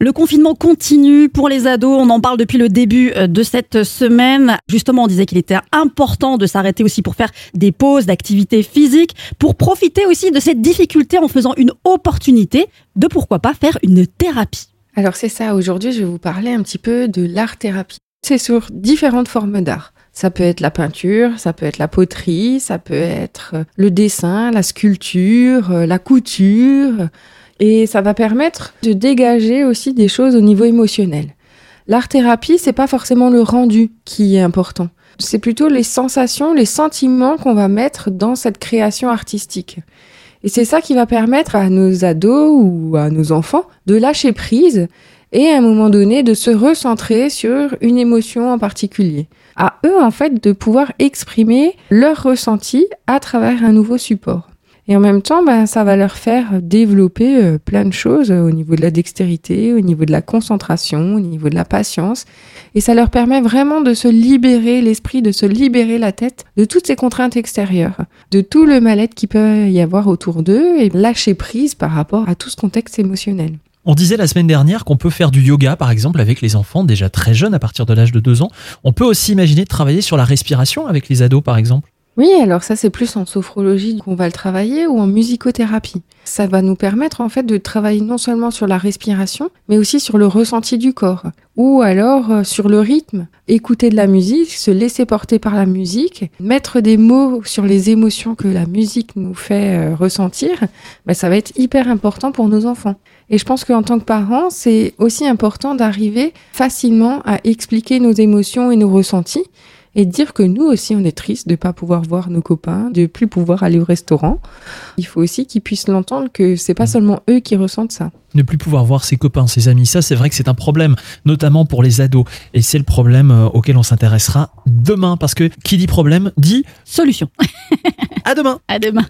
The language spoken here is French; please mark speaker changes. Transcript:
Speaker 1: Le confinement continue pour les ados. On en parle depuis le début euh, de cette semaine. Justement, on disait qu'il était important de s'arrêter aussi pour faire des pauses d'activité physique, pour profiter aussi de cette difficulté en faisant une opportunité de pourquoi pas faire une thérapie.
Speaker 2: Alors c'est ça, aujourd'hui je vais vous parler un petit peu de l'art-thérapie. C'est sur différentes formes d'art. Ça peut être la peinture, ça peut être la poterie, ça peut être le dessin, la sculpture, la couture, et ça va permettre de dégager aussi des choses au niveau émotionnel. L'art-thérapie, c'est pas forcément le rendu qui est important. C'est plutôt les sensations, les sentiments qu'on va mettre dans cette création artistique. Et c'est ça qui va permettre à nos ados ou à nos enfants de lâcher prise et à un moment donné de se recentrer sur une émotion en particulier. À eux, en fait, de pouvoir exprimer leur ressenti à travers un nouveau support. Et en même temps, ben, ça va leur faire développer euh, plein de choses au niveau de la dextérité, au niveau de la concentration, au niveau de la patience. Et ça leur permet vraiment de se libérer l'esprit, de se libérer la tête de toutes ces contraintes extérieures, de tout le mal-être qui peut y avoir autour d'eux et lâcher prise par rapport à tout ce contexte émotionnel.
Speaker 3: On disait la semaine dernière qu'on peut faire du yoga, par exemple, avec les enfants déjà très jeunes, à partir de l'âge de 2 ans. On peut aussi imaginer de travailler sur la respiration avec les ados, par exemple.
Speaker 2: Oui, alors ça c'est plus en sophrologie qu'on va le travailler ou en musicothérapie. Ça va nous permettre en fait de travailler non seulement sur la respiration, mais aussi sur le ressenti du corps. Ou alors euh, sur le rythme, écouter de la musique, se laisser porter par la musique, mettre des mots sur les émotions que la musique nous fait euh, ressentir, ben, ça va être hyper important pour nos enfants. Et je pense qu'en tant que parents, c'est aussi important d'arriver facilement à expliquer nos émotions et nos ressentis et dire que nous aussi on est triste de pas pouvoir voir nos copains, de plus pouvoir aller au restaurant. Il faut aussi qu'ils puissent l'entendre que c'est pas seulement eux qui ressentent ça.
Speaker 3: Ne plus pouvoir voir ses copains, ses amis, ça c'est vrai que c'est un problème, notamment pour les ados. Et c'est le problème euh, auquel on s'intéressera demain, parce que qui dit problème dit
Speaker 1: solution.
Speaker 3: à demain.
Speaker 1: À demain.